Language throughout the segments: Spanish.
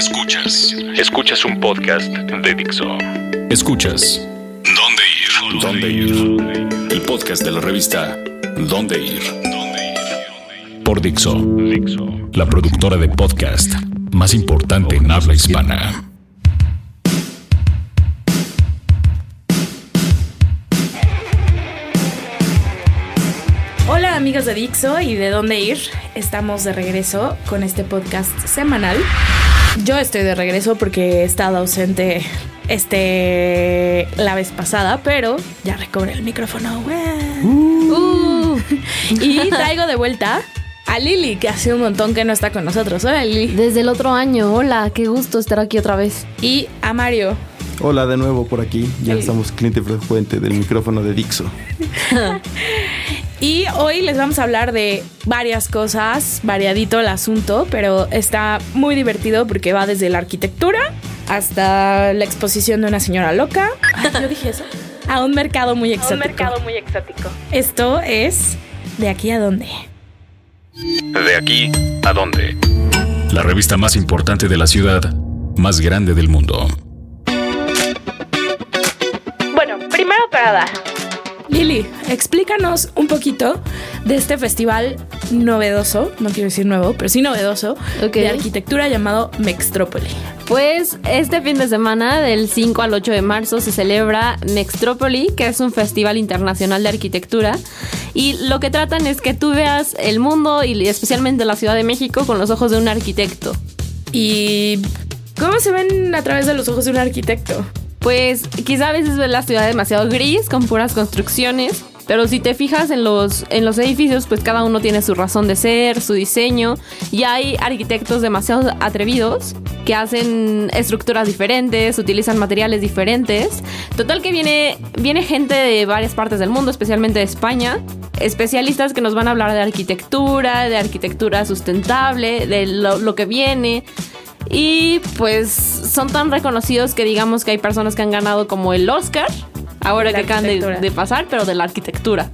Escuchas. Escuchas un podcast de Dixo. Escuchas. ¿Dónde ir? ¿Dónde ir? El podcast de la revista ¿Dónde ir? Por Dixo. La productora de podcast más importante en habla hispana. Hola amigos de Dixo y de dónde ir. Estamos de regreso con este podcast semanal. Yo estoy de regreso porque he estado ausente este la vez pasada, pero ya recobré el micrófono. Uh. y traigo de vuelta a Lili, que hace un montón que no está con nosotros. Hola Lili. Desde el otro año, hola, qué gusto estar aquí otra vez. Y a Mario. Hola de nuevo por aquí, ya estamos cliente frecuente del micrófono de Dixo. y hoy les vamos a hablar de varias cosas, variadito el asunto, pero está muy divertido porque va desde la arquitectura hasta la exposición de una señora loca. yo dije eso. A un mercado muy exótico. un mercado muy exótico. Esto es De aquí a dónde. De aquí a dónde. La revista más importante de la ciudad, más grande del mundo. Bueno, primero para Explícanos un poquito de este festival novedoso, no quiero decir nuevo, pero sí novedoso, de arquitectura llamado Mextrópoli. Pues este fin de semana, del 5 al 8 de marzo, se celebra Mextrópoli, que es un festival internacional de arquitectura. Y lo que tratan es que tú veas el mundo y especialmente la Ciudad de México con los ojos de un arquitecto. ¿Y cómo se ven a través de los ojos de un arquitecto? Pues quizá a veces ves la ciudad demasiado gris, con puras construcciones, pero si te fijas en los, en los edificios, pues cada uno tiene su razón de ser, su diseño, y hay arquitectos demasiado atrevidos que hacen estructuras diferentes, utilizan materiales diferentes. Total que viene, viene gente de varias partes del mundo, especialmente de España, especialistas que nos van a hablar de arquitectura, de arquitectura sustentable, de lo, lo que viene. Y pues son tan reconocidos que digamos que hay personas que han ganado como el Oscar, ahora que acaban de, pasar, pero de la arquitectura.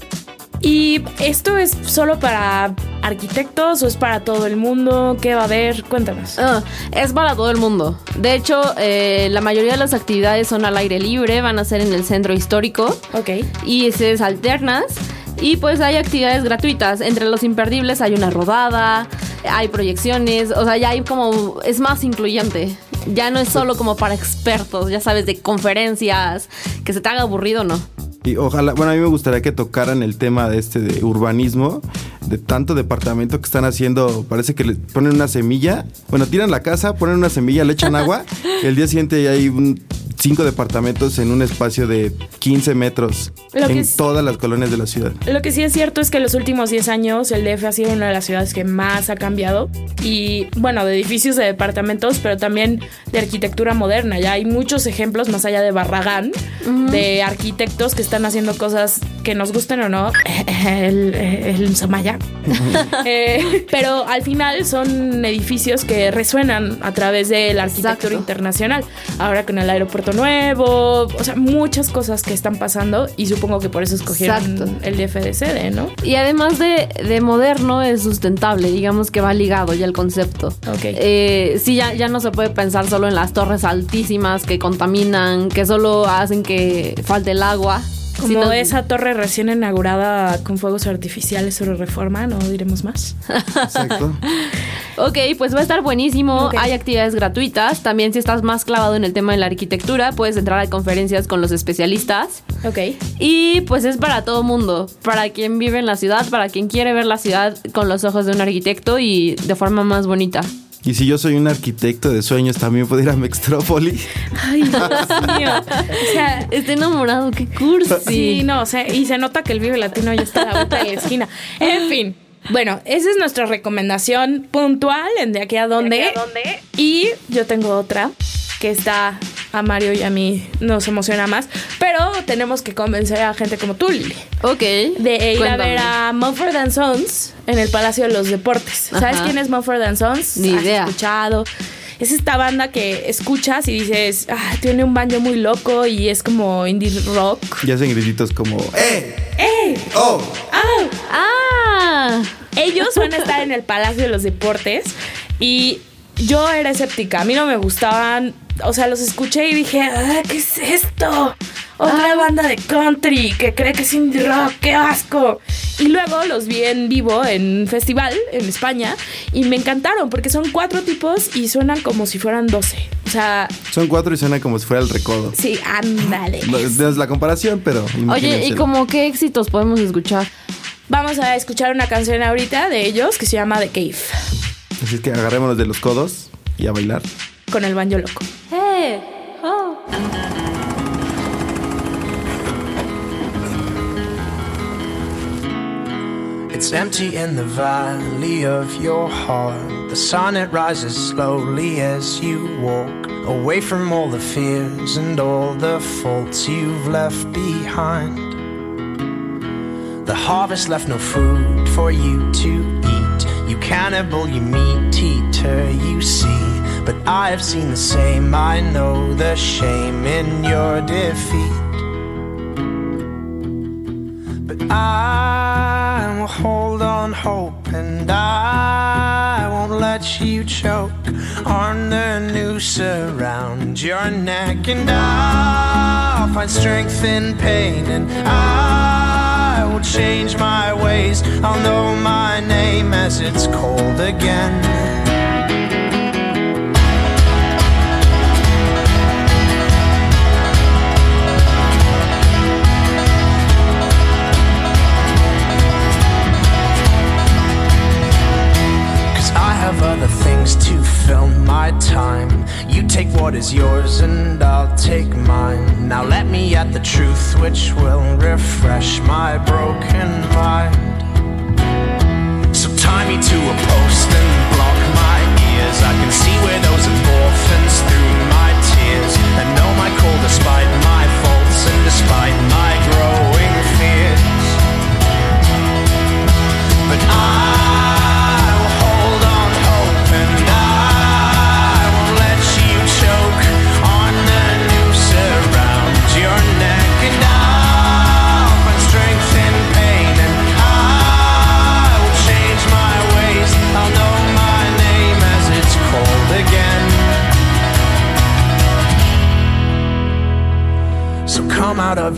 ¿Y esto es solo para arquitectos o es para todo el mundo? ¿Qué va a haber? Cuéntanos. Ah, es para todo el mundo. De hecho, eh, la mayoría de las actividades son al aire libre, van a ser en el centro histórico. Ok. Y se alternas. Y pues hay actividades gratuitas. Entre los imperdibles hay una rodada, hay proyecciones, o sea, ya hay como, es más incluyente. Ya no es solo como para expertos, ya sabes, de conferencias, que se te haga aburrido, ¿no? Y ojalá, bueno, a mí me gustaría que tocaran el tema de este de urbanismo, de tanto departamento que están haciendo, parece que le ponen una semilla, bueno, tiran la casa, ponen una semilla, le echan agua, y el día siguiente ya hay un cinco departamentos en un espacio de 15 metros en todas las colonias de la ciudad. Lo que sí es cierto es que en los últimos 10 años el DF ha sido una de las ciudades que más ha cambiado y bueno, de edificios de departamentos, pero también de arquitectura moderna. Ya hay muchos ejemplos más allá de Barragán de arquitectos que están haciendo cosas que nos gusten o no, el, el Somaya. Eh, pero al final son edificios que resuenan a través de la arquitectura internacional. Ahora con el aeropuerto nuevo, o sea, muchas cosas que están pasando y supongo que por eso escogieron el DFDC, ¿no? Y además de, de, moderno es sustentable, digamos que va ligado ya el concepto. Ok. Eh, sí, ya, ya no se puede pensar solo en las torres altísimas que contaminan, que solo hacen que falte el agua. Como esa torre recién inaugurada con fuegos artificiales sobre reforma, no diremos más. Exacto. ok, pues va a estar buenísimo. Hay actividades gratuitas. También si estás más clavado en el tema de la arquitectura, puedes entrar a conferencias con los especialistas. Ok. Y pues es para todo mundo. Para quien vive en la ciudad, para quien quiere ver la ciudad con los ojos de un arquitecto y de forma más bonita. Y si yo soy un arquitecto de sueños, también puedo ir a Mextrópoli. Ay, Dios mío. O sea, está enamorado, qué cursi. Sí, no, o sea, y se nota que el Vive Latino ya está a la vuelta de la esquina. En fin. Bueno, esa es nuestra recomendación puntual en de aquí a dónde. ¿De aquí a dónde? Y yo tengo otra que está a Mario y a mí nos emociona más, pero tenemos que convencer a gente como tú, Lili. Ok. De ir a ver a Mumford Sons en el Palacio de los Deportes. ¿Sabes quién es Mumford Sons? Ni idea. escuchado. Es esta banda que escuchas y dices, ah, tiene un baño muy loco y es como indie rock. Y hacen grititos como, ¡eh! ¡eh! ¡oh! ¡ah! ¡ah! Ellos van a estar en el Palacio de los Deportes y yo era escéptica. A mí no me gustaban. O sea, los escuché y dije, ah, ¿qué es esto? Otra banda de country que cree que es indie rock, qué asco. Y luego los vi en vivo en un festival en España y me encantaron porque son cuatro tipos y suenan como si fueran doce. O sea, Son cuatro y suena como si fuera el recodo. sí, ándale. No, no es la comparación, pero. Oye, ¿y como qué éxitos podemos escuchar? Vamos a escuchar una canción ahorita de ellos que se llama The Cave Así es que agarrémonos de los codos y a bailar. Con el banjo loco. Hey, oh. It's empty in the valley of your heart. The sun it rises slowly as you walk away from all the fears and all the faults you've left behind. The harvest left no food for you to eat. You cannibal, you meat eater, you see. But I have seen the same. I know the shame in your defeat. But I will hold on hope and I won't let you choke on the noose around your neck. And I'll find strength in pain and I will change my ways. I'll know my name as it's called again. Is yours and I'll take mine. Now let me at the truth which will refresh my broken mind. So tie me to a post and block my ears. I can see where those through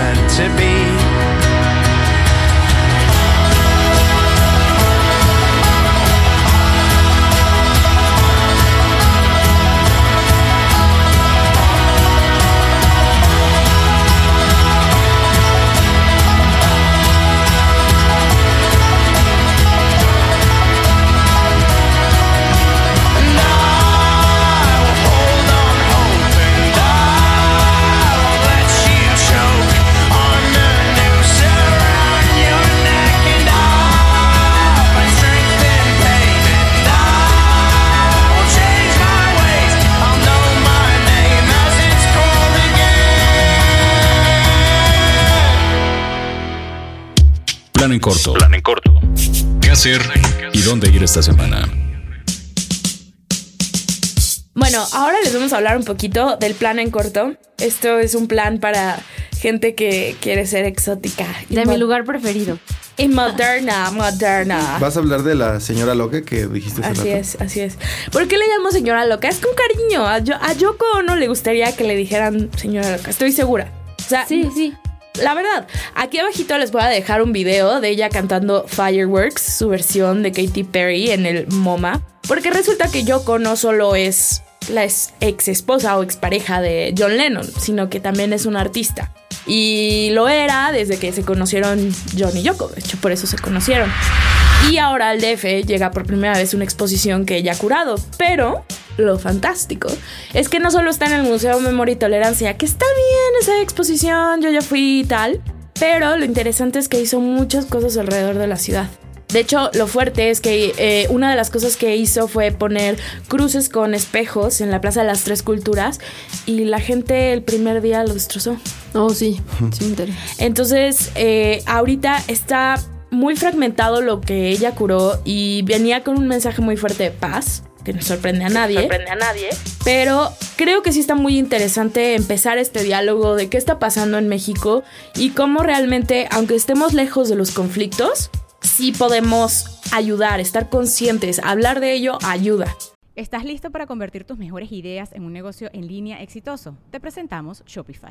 meant to be. Plan en corto. Plan en corto. ¿Qué hacer y dónde ir esta semana? Bueno, ahora les vamos a hablar un poquito del plan en corto. Esto es un plan para gente que quiere ser exótica. y De mi lugar preferido. Y moderna, moderna. ¿Vas a hablar de la señora loca que dijiste hace Así rato? es, así es. ¿Por qué le llamo señora loca? Es con cariño. A, Yo- a Yoko no le gustaría que le dijeran señora loca. Estoy segura. O sea, Sí, sí. La verdad, aquí abajito les voy a dejar un video de ella cantando Fireworks, su versión de Katy Perry en el MoMA. Porque resulta que Yoko no solo es la ex esposa o expareja de John Lennon, sino que también es una artista. Y lo era desde que se conocieron John y Yoko, de hecho por eso se conocieron. Y ahora al DF llega por primera vez una exposición que ella ha curado, pero lo fantástico es que no solo está en el Museo Memoria y Tolerancia, que está bien esa exposición, yo ya fui y tal, pero lo interesante es que hizo muchas cosas alrededor de la ciudad. De hecho, lo fuerte es que eh, una de las cosas que hizo fue poner cruces con espejos en la Plaza de las Tres Culturas y la gente el primer día lo destrozó. Oh, sí, sí me. Entonces, eh, ahorita está muy fragmentado lo que ella curó y venía con un mensaje muy fuerte de paz, que no sorprende a nadie. sorprende a nadie. Pero creo que sí está muy interesante empezar este diálogo de qué está pasando en México y cómo realmente, aunque estemos lejos de los conflictos, sí podemos ayudar, estar conscientes, hablar de ello ayuda. ¿Estás listo para convertir tus mejores ideas en un negocio en línea exitoso? Te presentamos Shopify.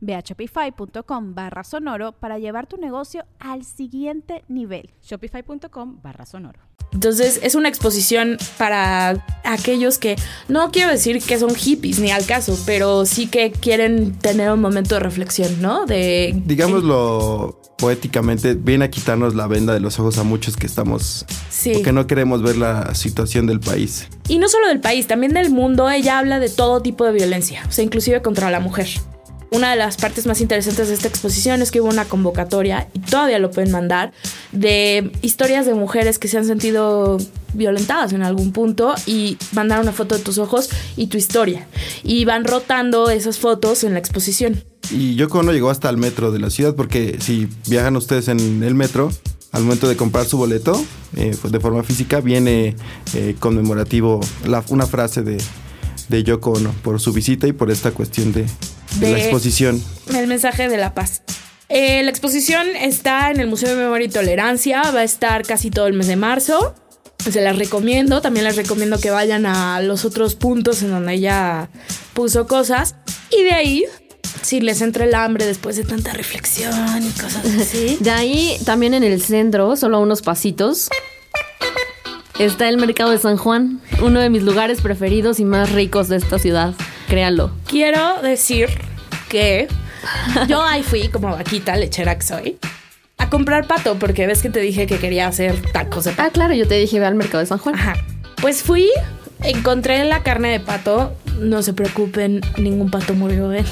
Ve a shopify.com barra sonoro para llevar tu negocio al siguiente nivel. Shopify.com barra sonoro. Entonces es una exposición para aquellos que no quiero decir que son hippies ni al caso, pero sí que quieren tener un momento de reflexión, ¿no? De Digámoslo poéticamente, viene a quitarnos la venda de los ojos a muchos que estamos... Sí. Porque no queremos ver la situación del país. Y no solo del país, también del mundo. Ella habla de todo tipo de violencia, o sea, inclusive contra la mujer. Una de las partes más interesantes de esta exposición es que hubo una convocatoria, y todavía lo pueden mandar, de historias de mujeres que se han sentido violentadas en algún punto y mandar una foto de tus ojos y tu historia. Y van rotando esas fotos en la exposición. Y Yoko Ono llegó hasta el metro de la ciudad porque si viajan ustedes en el metro, al momento de comprar su boleto, eh, pues de forma física, viene eh, conmemorativo una frase de, de Yoko Ono por su visita y por esta cuestión de, de la exposición. El mensaje de la paz. Eh, la exposición está en el Museo de Memoria y Tolerancia, va a estar casi todo el mes de marzo. Se las recomiendo, también les recomiendo que vayan a los otros puntos en donde ella puso cosas. Y de ahí, si les entra el hambre después de tanta reflexión y cosas así. De ahí, también en el centro, solo a unos pasitos, está el mercado de San Juan, uno de mis lugares preferidos y más ricos de esta ciudad. Créanlo. Quiero decir que yo ahí fui como vaquita lechera que soy a comprar pato porque ves que te dije que quería hacer tacos de pato. Ah, claro, yo te dije, ve al mercado de San Juan. Ajá. Pues fui, encontré la carne de pato. No se preocupen, ningún pato murió en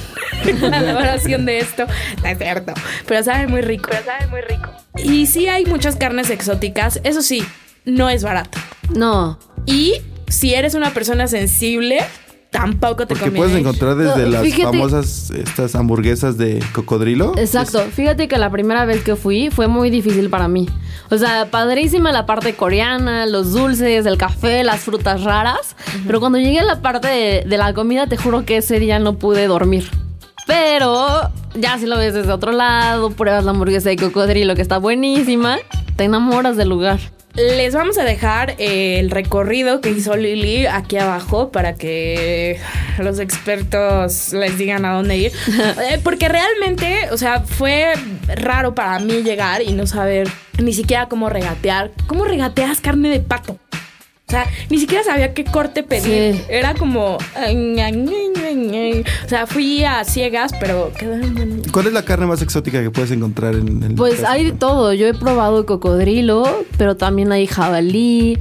la elaboración de esto. No es cierto. Pero sabe muy rico. Pero sabe muy rico. Y sí hay muchas carnes exóticas. Eso sí, no es barato. No. Y si eres una persona sensible, tampoco te Porque conviene. puedes encontrar desde No, las fíjate- famosas estas hamburguesas de cocodrilo. Exacto. Fíjate que la primera vez que fui fue muy difícil para mí. O sea, padrísima la parte coreana, los dulces, el café, las frutas raras. Pero cuando llegué a la parte de, de la comida, te juro que ese día no pude dormir. Pero ya si lo ves desde otro lado, pruebas la hamburguesa de cocodrilo que está buenísima, te enamoras del lugar. Les vamos a dejar eh, el recorrido que hizo Lili aquí abajo para que los expertos les digan a dónde ir. Eh, Porque realmente, o sea, fue raro para mí llegar y no saber ni siquiera cómo regatear. ¿Cómo regateas carne de pato? O sea, ni siquiera sabía qué corte pedir. Sí. Era como... O sea, fui a ciegas, pero quedaron. ¿Cuál es la carne más exótica que puedes encontrar en el Pues hay de todo. Yo he probado cocodrilo, pero también hay jabalí,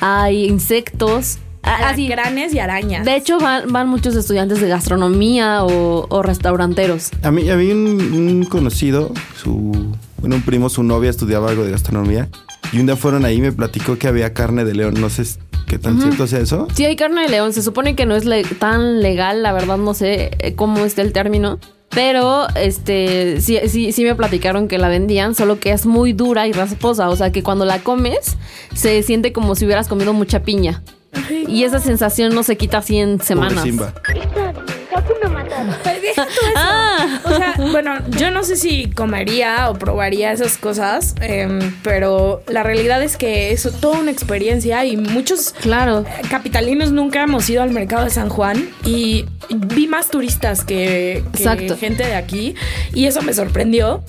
hay insectos. Así, Alacranes y arañas. De hecho, van, van muchos estudiantes de gastronomía o, o restauranteros. A mí, a mí un, un conocido, su, bueno, un primo, su novia estudiaba algo de gastronomía. Y un día fueron ahí y me platicó que había carne de león. No sé qué tan cierto sea eso. Sí, hay carne de león. Se supone que no es le- tan legal, la verdad no sé eh, cómo está el término. Pero este sí, sí, sí me platicaron que la vendían, solo que es muy dura y rasposa. O sea que cuando la comes, se siente como si hubieras comido mucha piña. Y esa sensación no se quita así en Pobre semanas. Simba. Pero deja eso. Ah. O sea, bueno, yo no sé si comería o probaría esas cosas, em, pero la realidad es que es toda una experiencia y muchos Claro. eh, capitalinos nunca hemos ido al mercado de San Juan y vi más turistas que, gente de aquí y eso me sorprendió.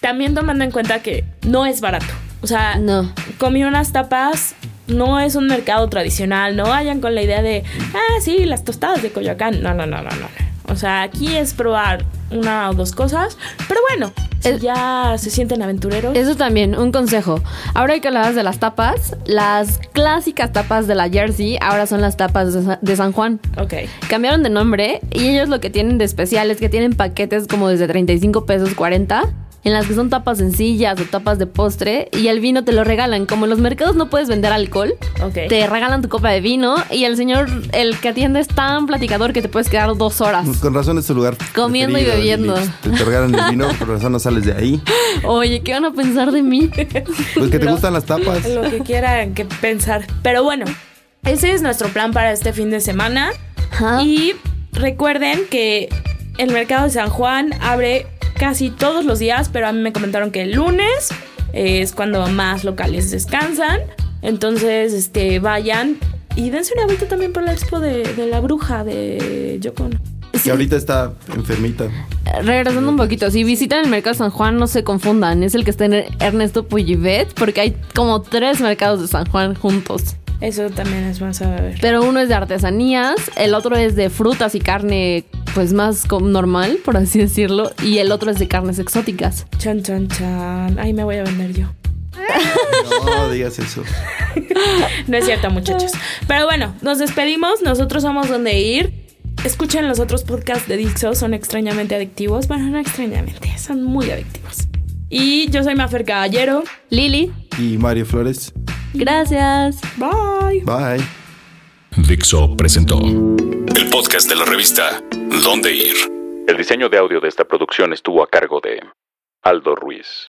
También tomando en cuenta que no es barato. O sea, No. comí unas tapas. No es un mercado tradicional. No vayan con la idea de, ah, sí, las tostadas de Coyoacán. No, no, no, no, no. O sea, aquí es probar una o dos cosas. Pero bueno, si ya se sienten aventureros. Eso también, un consejo. Ahora que hablabas de las tapas, las clásicas tapas de la Jersey ahora son las tapas de Sa- de San Juan. Ok. Cambiaron de nombre y ellos lo que tienen de especial es que tienen paquetes como desde 35 pesos 40 en las que son tapas sencillas o tapas de postre y el vino te lo regalan. Como en los mercados no puedes vender alcohol, Ok. te regalan tu copa de vino y el señor, el que atiende es tan platicador que te puedes quedar dos horas. Con razón es tu lugar. Comiendo y bebiendo. Te, te regalan el vino, por razón no sales de ahí. Oye, ¿qué van a pensar de mí? Pues que te Lo- gustan las tapas. Lo que quieran que pensar. Pero bueno, ese es nuestro plan para este fin de semana. Ajá. Y recuerden que el mercado de San Juan abre casi todos los días, pero a mí me comentaron que el lunes es cuando más locales descansan. Entonces, este, vayan y dense una vuelta también por la expo de, de la bruja de Yokon. Que ahorita está enfermita. Regresando un poquito, si visitan el mercado de San Juan, no se confundan. Es el que está en Ernesto Puyivet, porque hay como tres mercados de San Juan juntos. Eso también es más a ver. Pero uno es de artesanías, el otro es de frutas y carne, pues más normal, por así decirlo, y el otro es de carnes exóticas. Chan, chan, chan. Ahí me voy a vender yo. No digas eso. No es cierto, muchachos. Pero bueno, nos despedimos. Nosotros somos donde ir. Escuchen los otros podcasts de Dixo, son extrañamente adictivos. Bueno, no extrañamente, son muy adictivos. Y yo soy Mafer Caballero. Lili, Y Mario Flores. gracias. Bye. Bye. Dixo presentó el podcast de la revista Dónde Ir. El diseño de audio de esta producción estuvo a cargo de Aldo Ruiz.